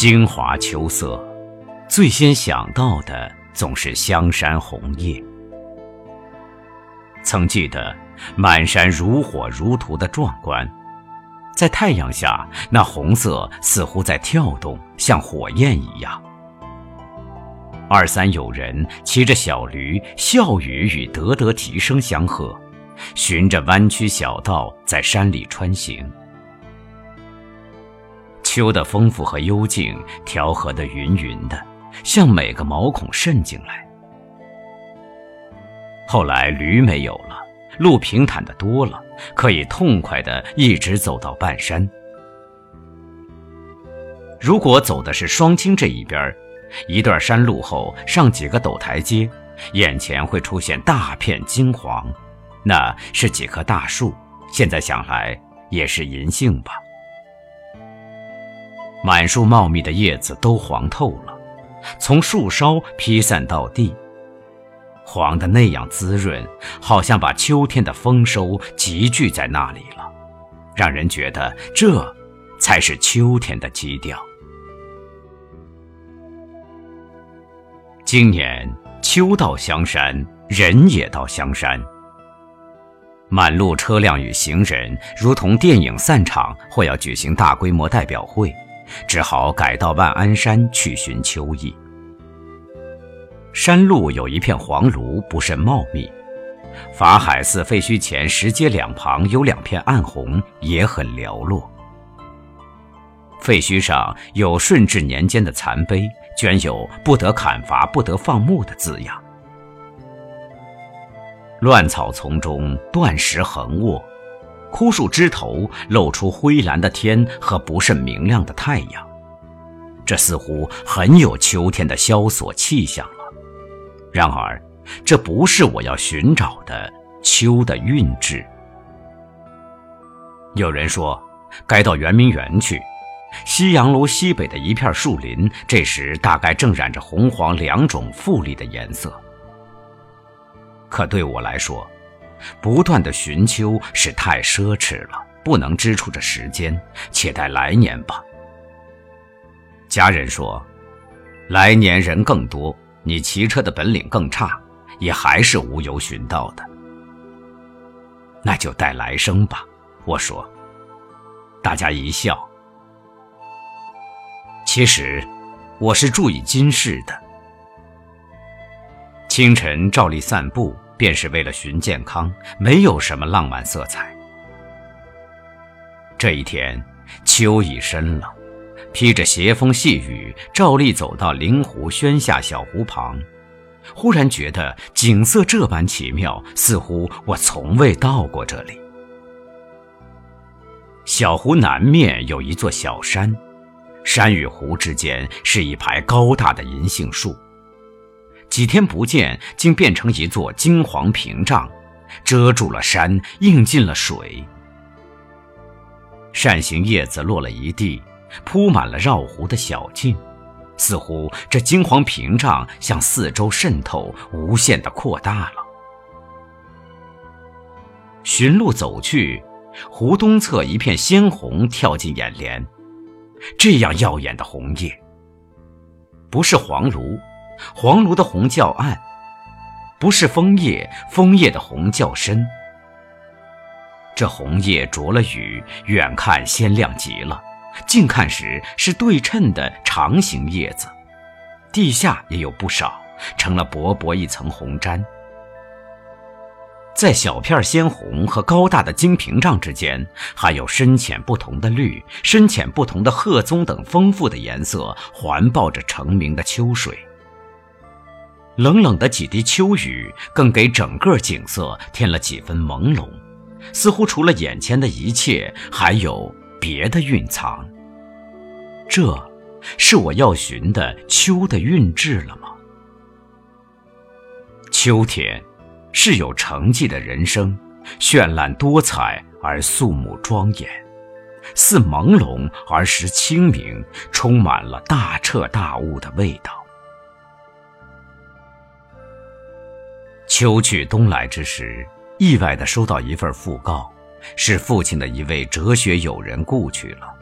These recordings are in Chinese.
京华秋色，最先想到的总是香山红叶。曾记得满山如火如荼的壮观，在太阳下，那红色似乎在跳动，像火焰一样。二三友人骑着小驴，笑语与得得啼声相和，循着弯曲小道在山里穿行。修的丰富和幽静调和的匀匀的，像每个毛孔渗进来。后来驴没有了，路平坦的多了，可以痛快的一直走到半山。如果走的是双清这一边，一段山路后上几个陡台阶，眼前会出现大片金黄，那是几棵大树，现在想来也是银杏吧。满树茂密的叶子都黄透了，从树梢披散到地，黄的那样滋润，好像把秋天的丰收集聚在那里了，让人觉得这才是秋天的基调。今年秋到香山，人也到香山，满路车辆与行人，如同电影散场或要举行大规模代表会。只好改到万安山去寻秋意。山路有一片黄芦，不甚茂密。法海寺废墟前石阶两旁有两片暗红，也很寥落。废墟上有顺治年间的残碑，镌有“不得砍伐，不得放牧”的字样。乱草丛中，断石横卧。枯树枝头露出灰蓝的天和不甚明亮的太阳，这似乎很有秋天的萧索气象了。然而，这不是我要寻找的秋的韵致。有人说，该到圆明园去，西洋楼西北的一片树林，这时大概正染着红黄两种富丽的颜色。可对我来说，不断的寻秋是太奢侈了，不能支出这时间，且待来年吧。家人说，来年人更多，你骑车的本领更差，也还是无由寻到的。那就待来生吧。我说，大家一笑。其实，我是注意今世的。清晨照例散步。便是为了寻健康，没有什么浪漫色彩。这一天，秋已深了，披着斜风细雨，照例走到灵湖轩下小湖旁，忽然觉得景色这般奇妙，似乎我从未到过这里。小湖南面有一座小山，山与湖之间是一排高大的银杏树。几天不见，竟变成一座金黄屏障，遮住了山，映进了水。扇形叶子落了一地，铺满了绕湖的小径，似乎这金黄屏障向四周渗透，无限的扩大了。寻路走去，湖东侧一片鲜红跳进眼帘，这样耀眼的红叶，不是黄芦。黄芦的红较暗，不是枫叶，枫叶的红较深。这红叶着了雨，远看鲜亮极了，近看时是对称的长形叶子，地下也有不少，成了薄薄一层红毡。在小片鲜红和高大的金屏障之间，还有深浅不同的绿、深浅不同的褐棕等丰富的颜色，环抱着澄明的秋水。冷冷的几滴秋雨，更给整个景色添了几分朦胧，似乎除了眼前的一切，还有别的蕴藏。这，是我要寻的秋的韵致了吗？秋天，是有成绩的人生，绚烂多彩而肃穆庄严，似朦胧而实清明，充满了大彻大悟的味道。秋去冬来之时，意外地收到一份讣告，是父亲的一位哲学友人故去了。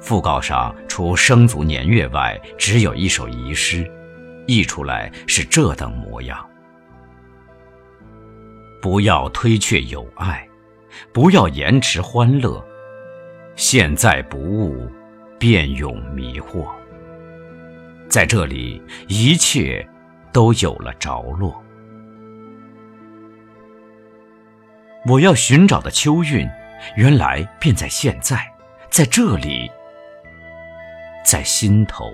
讣告上除生卒年月外，只有一首遗诗，译出来是这等模样：不要推却友爱，不要延迟欢乐。现在不悟，便永迷惑。在这里，一切都有了着落。我要寻找的秋韵，原来便在现在，在这里，在心头。